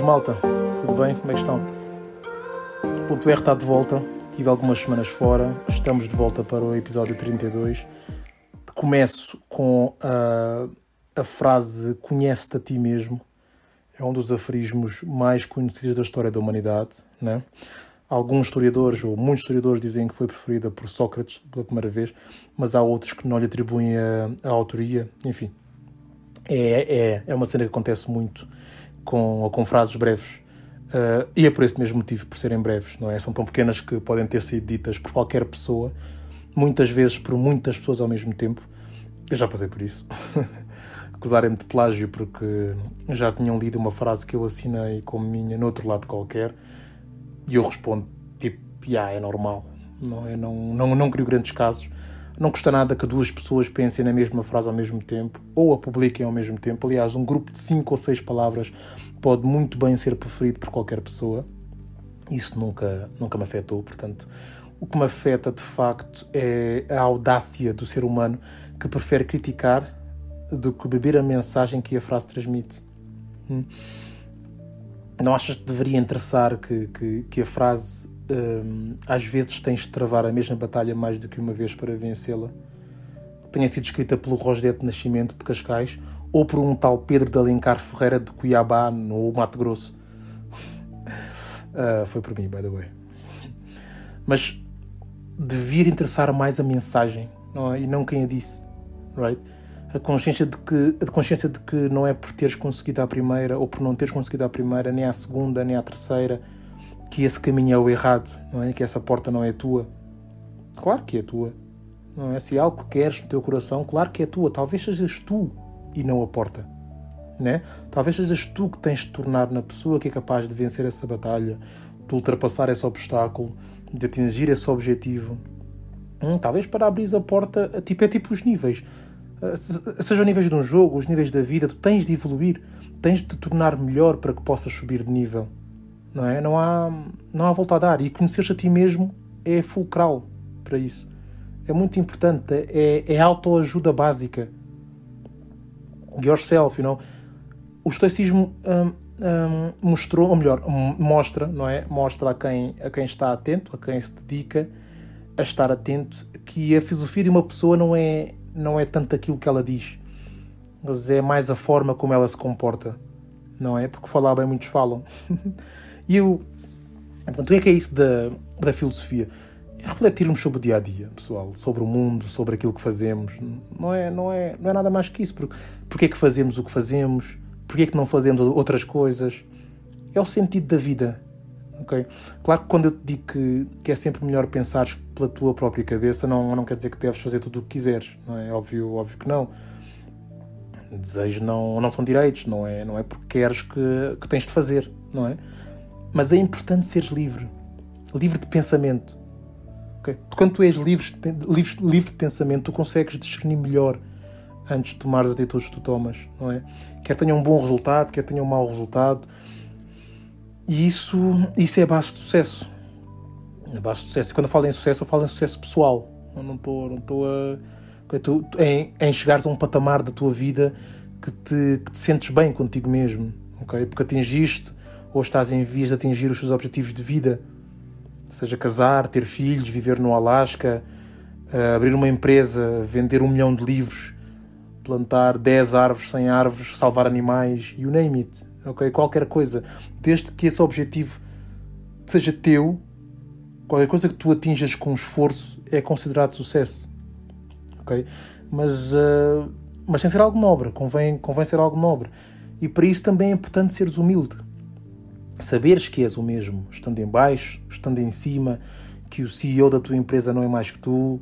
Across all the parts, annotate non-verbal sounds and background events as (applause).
Boas, malta. Tudo bem? Como é que estão? O Ponto R está de volta. Tive algumas semanas fora. Estamos de volta para o episódio 32. Começo com a, a frase Conhece-te a ti mesmo. É um dos aforismos mais conhecidos da história da humanidade. Né? Alguns historiadores, ou muitos historiadores, dizem que foi preferida por Sócrates pela primeira vez, mas há outros que não lhe atribuem a, a autoria. Enfim, é, é, é uma cena que acontece muito com, com frases breves. Uh, e é por esse mesmo motivo, por serem breves, não é? São tão pequenas que podem ter sido ditas por qualquer pessoa, muitas vezes por muitas pessoas ao mesmo tempo. Eu já passei por isso. (laughs) Acusarem-me de plágio porque já tinham lido uma frase que eu assinei como minha no outro lado qualquer e eu respondo tipo, yeah, é normal. Não, é? não, não, não crio grandes casos. Não custa nada que duas pessoas pensem na mesma frase ao mesmo tempo ou a publiquem ao mesmo tempo. Aliás, um grupo de cinco ou seis palavras pode muito bem ser preferido por qualquer pessoa. Isso nunca, nunca me afetou. Portanto, o que me afeta de facto é a audácia do ser humano que prefere criticar do que beber a mensagem que a frase transmite. Hum? Não achas que deveria interessar que, que, que a frase hum, às vezes tens de travar a mesma batalha mais do que uma vez para vencê-la? Tenha sido escrita pelo Rosdete Nascimento de Cascais ou por um tal Pedro de Alencar Ferreira de Cuiabá, no Mato Grosso. Uh, foi por mim, by the way. Mas devia interessar mais a mensagem não é? e não quem a disse. Right? A consciência, de que, a consciência de que não é por teres conseguido a primeira ou por não teres conseguido a primeira, nem a segunda, nem a terceira, que esse caminho é o errado, não é? que essa porta não é tua. Claro que é tua. Não é? Se algo que queres no teu coração, claro que é tua. Talvez sejas tu e não a porta. Né? Talvez sejas tu que tens de tornar na pessoa que é capaz de vencer essa batalha, de ultrapassar esse obstáculo, de atingir esse objetivo. Hum, talvez para abrir a porta, tipo, é tipo os níveis. Uh, seja os níveis de um jogo, os níveis da vida, tu tens de evoluir, tens de te tornar melhor para que possas subir de nível. Não é? Não há, não há volta a dar. E conhecer-te a ti mesmo é fulcral para isso. É muito importante, é, é autoajuda básica yourself, you know. O estoicismo um, um, mostrou, ou melhor, mostra, não é? Mostra a quem, a quem está atento, a quem se dedica a estar atento, que a filosofia de uma pessoa não é, não é tanto aquilo que ela diz, mas é mais a forma como ela se comporta, não é? Porque falar bem muitos falam. (laughs) e eu, o é que é isso da, da filosofia? refletirmos sobre o dia a dia, pessoal, sobre o mundo, sobre aquilo que fazemos. Não é, não é, não é nada mais que isso. Porque, é que fazemos o que fazemos? Porque é que não fazemos outras coisas? É o sentido da vida. Okay? Claro que quando eu te digo que, que é sempre melhor pensar pela tua própria cabeça, não, não quer dizer que deves fazer tudo o que quiseres. Não é óbvio, óbvio que não. Desejos não, não são direitos, não é, não é porque queres que, que tens de fazer, não é? Mas é importante seres livre, livre de pensamento Okay? Quando tu és livre, livre, livre de pensamento, tu consegues discernir melhor antes de tomar as atitudes que tu tomas, não é? Quer tenha um bom resultado, quer tenha um mau resultado. E isso, isso é a base de sucesso. A base de sucesso. E quando eu falo em sucesso, eu falo em sucesso pessoal. Eu não estou não a. Tu, em, em chegares a um patamar da tua vida que te, que te sentes bem contigo mesmo, ok? Porque atingiste ou estás em vias de atingir os teus objetivos de vida seja casar, ter filhos, viver no Alasca, uh, abrir uma empresa, vender um milhão de livros, plantar 10 árvores, 100 árvores, salvar animais, you name it, ok? Qualquer coisa, desde que esse objetivo seja teu, qualquer coisa que tu atinjas com esforço é considerado sucesso, ok? Mas, uh, mas sem ser algo nobre, convém, convém ser algo nobre. E para isso também é importante seres humilde saberes que és o mesmo, estando em baixo, estando em cima, que o CEO da tua empresa não é mais que tu, uh,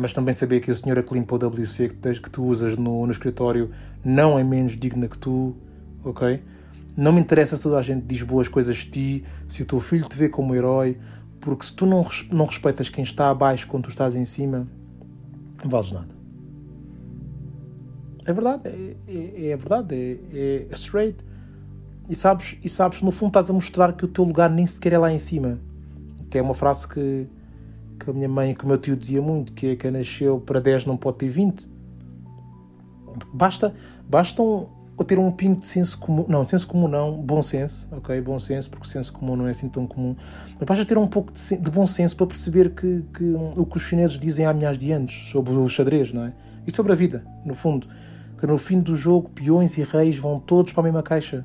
mas também saber que a senhora que limpa o WC que, tens, que tu usas no, no escritório não é menos digna que tu, ok? Não me interessa se toda a gente diz boas coisas de ti, se o teu filho te vê como herói, porque se tu não, não respeitas quem está abaixo quando tu estás em cima, não vales nada. É verdade, é, é, é verdade, é, é straight. E sabes, e sabes, no fundo estás a mostrar que o teu lugar nem sequer é lá em cima. Que é uma frase que, que a minha mãe que o meu tio dizia muito, que é que nasceu para 10 não pode ter 20. Basta, basta um, ter um pingo de senso comum, não, senso comum não, bom senso, ok? Bom senso, porque senso comum não é assim tão comum, mas basta ter um pouco de, de bom senso para perceber que, que, o que os chineses dizem há milhares de anos sobre o xadrez, não é? E sobre a vida, no fundo. Que no fim do jogo, peões e reis vão todos para a mesma caixa.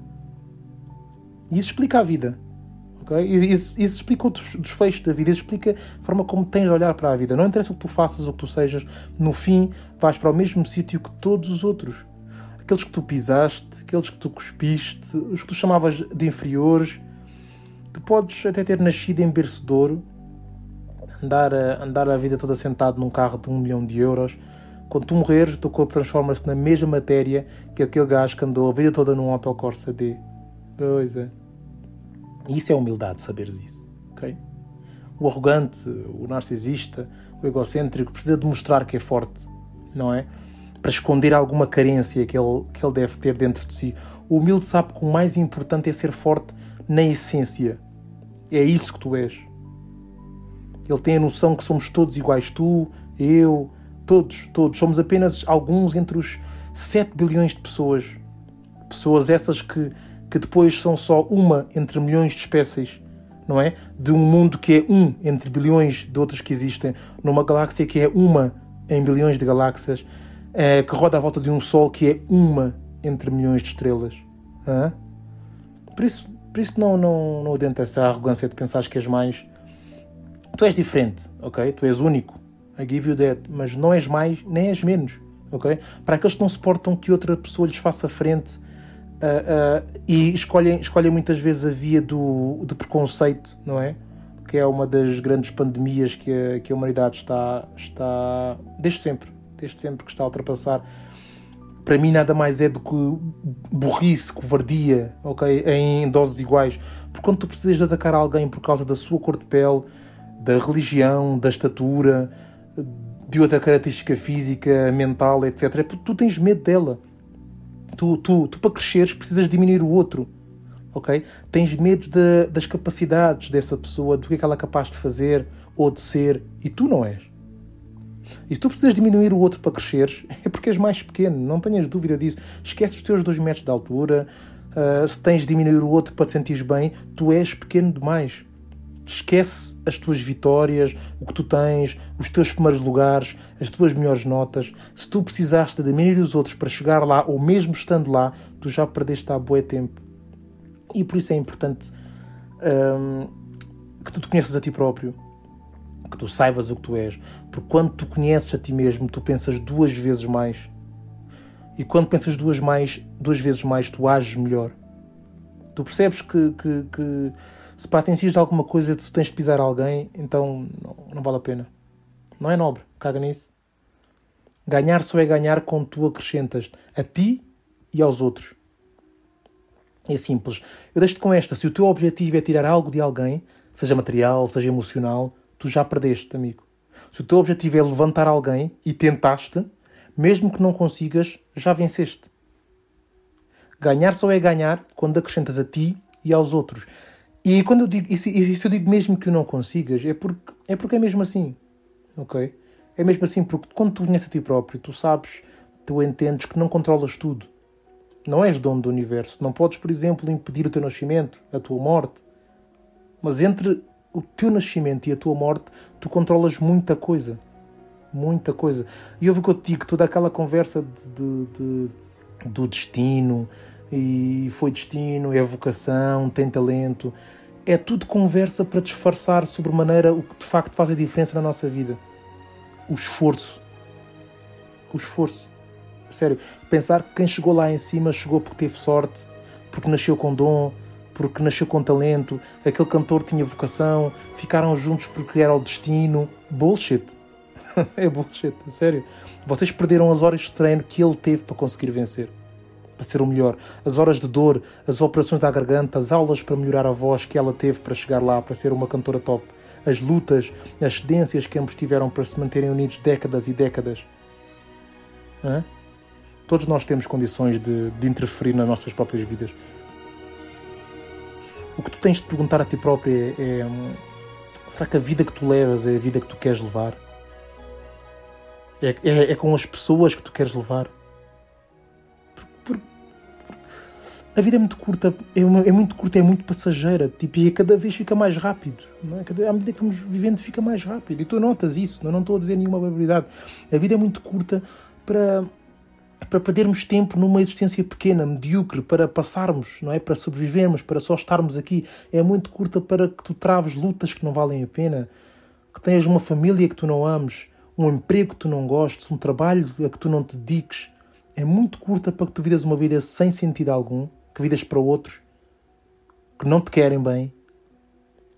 E isso explica a vida. Okay? Isso, isso explica o desfecho da vida, isso explica a forma como tens de olhar para a vida. Não interessa o que tu faças ou o que tu sejas, no fim vais para o mesmo sítio que todos os outros aqueles que tu pisaste, aqueles que tu cuspiste, os que tu chamavas de inferiores. Tu podes até ter nascido em berço de ouro, andar a, andar a vida toda sentado num carro de um milhão de euros. Quando tu morreres, o teu corpo transforma-se na mesma matéria que aquele gajo que andou a vida toda num Opel Corsa D. Pois é. E isso é humildade, saberes isso. ok? O arrogante, o narcisista, o egocêntrico precisa demonstrar que é forte, não é? para esconder alguma carência que ele, que ele deve ter dentro de si. O humilde sabe que o mais importante é ser forte na essência. É isso que tu és. Ele tem a noção que somos todos iguais. Tu, eu, todos, todos. Somos apenas alguns entre os 7 bilhões de pessoas. Pessoas essas que, que depois são só uma entre milhões de espécies, não é? De um mundo que é um entre bilhões de outras que existem, numa galáxia que é uma em bilhões de galáxias é, que roda à volta de um Sol que é uma entre milhões de estrelas. Hã? Por isso, por isso não, não, não adianta essa arrogância de pensar que és mais. Tu és diferente, ok? Tu és único. I give you that. Mas não és mais, nem és menos, ok? Para aqueles que não suportam que outra pessoa lhes faça frente uh, e escolhem, escolhem muitas vezes a via do, do preconceito, não é? Que é uma das grandes pandemias que a, que a humanidade está, está desde sempre desde sempre que está a ultrapassar. Para mim, nada mais é do que burrice, covardia, ok? Em doses iguais. Porque quando tu precisas de atacar alguém por causa da sua cor de pele, da religião, da estatura, de outra característica física, mental, etc., é porque tu tens medo dela. Tu, tu, tu para cresceres, precisas diminuir o outro ok? Tens medo de, das capacidades dessa pessoa, do que é que ela é capaz de fazer ou de ser, e tu não és. E se tu precisas diminuir o outro para cresceres, (laughs) é porque és mais pequeno, não tenhas dúvida disso. Esquece os teus 2 metros de altura. Uh, se tens de diminuir o outro para te sentires bem, tu és pequeno demais. Esquece as tuas vitórias, o que tu tens, os teus primeiros lugares, as tuas melhores notas. Se tu precisaste de diminuir os outros para chegar lá, ou mesmo estando lá, tu já perdeste há bué tempo. E por isso é importante um, que tu te conheças a ti próprio, que tu saibas o que tu és. Porque quando tu conheces a ti mesmo, tu pensas duas vezes mais. E quando pensas duas, mais, duas vezes mais, tu ages melhor. Tu percebes que, que, que se para atingires alguma coisa tu tens de pisar alguém, então não, não vale a pena. Não é nobre, caga nisso. Ganhar só é ganhar quando tu acrescentas a ti e aos outros. É simples. Eu deixo-te com esta. Se o teu objetivo é tirar algo de alguém, seja material, seja emocional, tu já perdeste, amigo. Se o teu objetivo é levantar alguém e tentaste, mesmo que não consigas, já venceste. Ganhar só é ganhar quando acrescentas a ti e aos outros. E quando eu digo, se eu digo mesmo que não consigas, é porque, é porque é mesmo assim. Ok? É mesmo assim, porque quando tu conheces a ti próprio, tu sabes, tu entendes que não controlas tudo. Não és dono do universo. Não podes, por exemplo, impedir o teu nascimento, a tua morte. Mas entre o teu nascimento e a tua morte, tu controlas muita coisa. Muita coisa. E ouve o que eu te digo, toda aquela conversa de, de, de, do destino, e foi destino, é vocação, tem talento. É tudo conversa para disfarçar sobremaneira o que de facto faz a diferença na nossa vida. O esforço. O esforço. Sério. Pensar que quem chegou lá em cima chegou porque teve sorte, porque nasceu com dom, porque nasceu com talento, aquele cantor tinha vocação, ficaram juntos porque era o destino. Bullshit. (laughs) é bullshit, sério. Vocês perderam as horas de treino que ele teve para conseguir vencer, para ser o melhor. As horas de dor, as operações à garganta, as aulas para melhorar a voz que ela teve para chegar lá, para ser uma cantora top. As lutas, as cedências que ambos tiveram para se manterem unidos décadas e décadas. Hã? Todos nós temos condições de, de interferir nas nossas próprias vidas o que tu tens de perguntar a ti próprio é, é será que a vida que tu levas é a vida que tu queres levar? É, é, é com as pessoas que tu queres levar? A vida é muito curta, é, uma, é, muito curta, é muito passageira, tipo, e cada vez fica mais rápido, não é? Cada, à medida que vamos vivendo fica mais rápido, e tu notas isso, não, estou a dizer nenhuma barbaridade. A vida é muito curta para, para perdermos tempo numa existência pequena, medíocre, para passarmos, não é? Para sobrevivermos, para só estarmos aqui. É muito curta para que tu traves lutas que não valem a pena, que tenhas uma família que tu não ames, um emprego que tu não gostes, um trabalho a que tu não te dediques. É muito curta para que tu vidas uma vida sem sentido algum que vidas para outros que não te querem bem,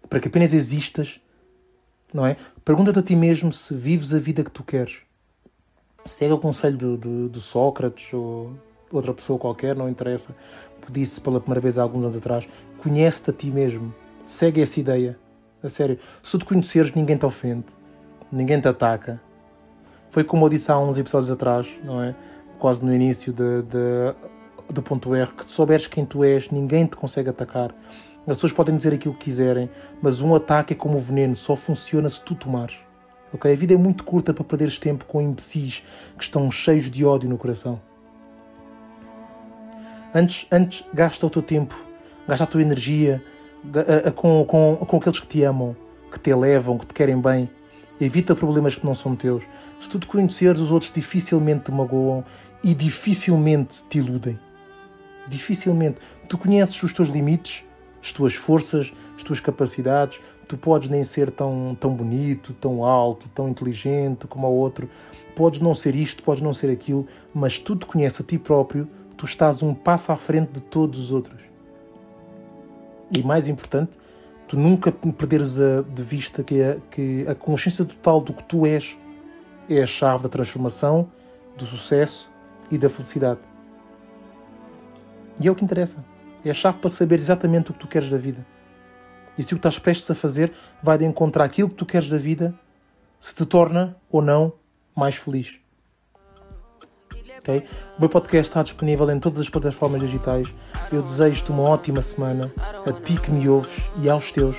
para que apenas existas, não é? Pergunta-te a ti mesmo se vives a vida que tu queres. Segue o conselho do, do, do Sócrates ou outra pessoa qualquer, não interessa, disse pela primeira vez há alguns anos atrás: conhece-te a ti mesmo, segue essa ideia. A sério, se tu te conheceres, ninguém te ofende, ninguém te ataca. Foi como eu disse há uns episódios atrás, não é? Quase no início de, de do ponto R, que souberes quem tu és, ninguém te consegue atacar. As pessoas podem dizer aquilo que quiserem, mas um ataque é como o veneno, só funciona se tu tomares. Okay? A vida é muito curta para perderes tempo com imbecis que estão cheios de ódio no coração. Antes, antes gasta o teu tempo, gasta a tua energia a, a, com, com, com aqueles que te amam, que te elevam, que te querem bem. Evita problemas que não são teus. Se tu te conheceres, os outros dificilmente te magoam e dificilmente te iludem dificilmente. Tu conheces os teus limites, as tuas forças, as tuas capacidades. Tu podes nem ser tão, tão bonito, tão alto, tão inteligente como o outro. Podes não ser isto, podes não ser aquilo, mas tu te conheces a ti próprio, tu estás um passo à frente de todos os outros. E mais importante, tu nunca perderes a, de vista que a, que a consciência total do que tu és é a chave da transformação, do sucesso e da felicidade. E é o que interessa. É a chave para saber exatamente o que tu queres da vida. E se o que estás prestes a fazer vai de encontrar aquilo que tu queres da vida, se te torna ou não mais feliz. Okay? O meu podcast está disponível em todas as plataformas digitais. Eu desejo-te uma ótima semana, a ti que me ouves e aos teus.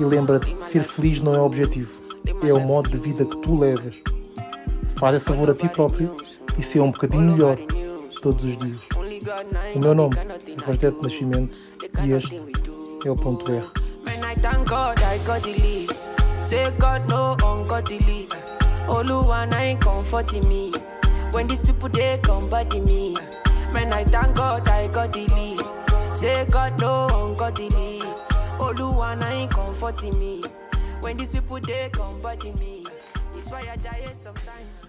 E lembra-te, ser feliz não é objetivo, é o modo de vida que tu levas. Faz esse favor a ti próprio e ser um bocadinho melhor todos os dias. O meu nome é Quarteto Nascimento e este é o ponto R. Say God no ungodly. Oluwa na me. When these people they come body me. Man, I thank God I got the. Say God no ungodly. Oluwa na me. When these people they come body me. It's why I die sometimes.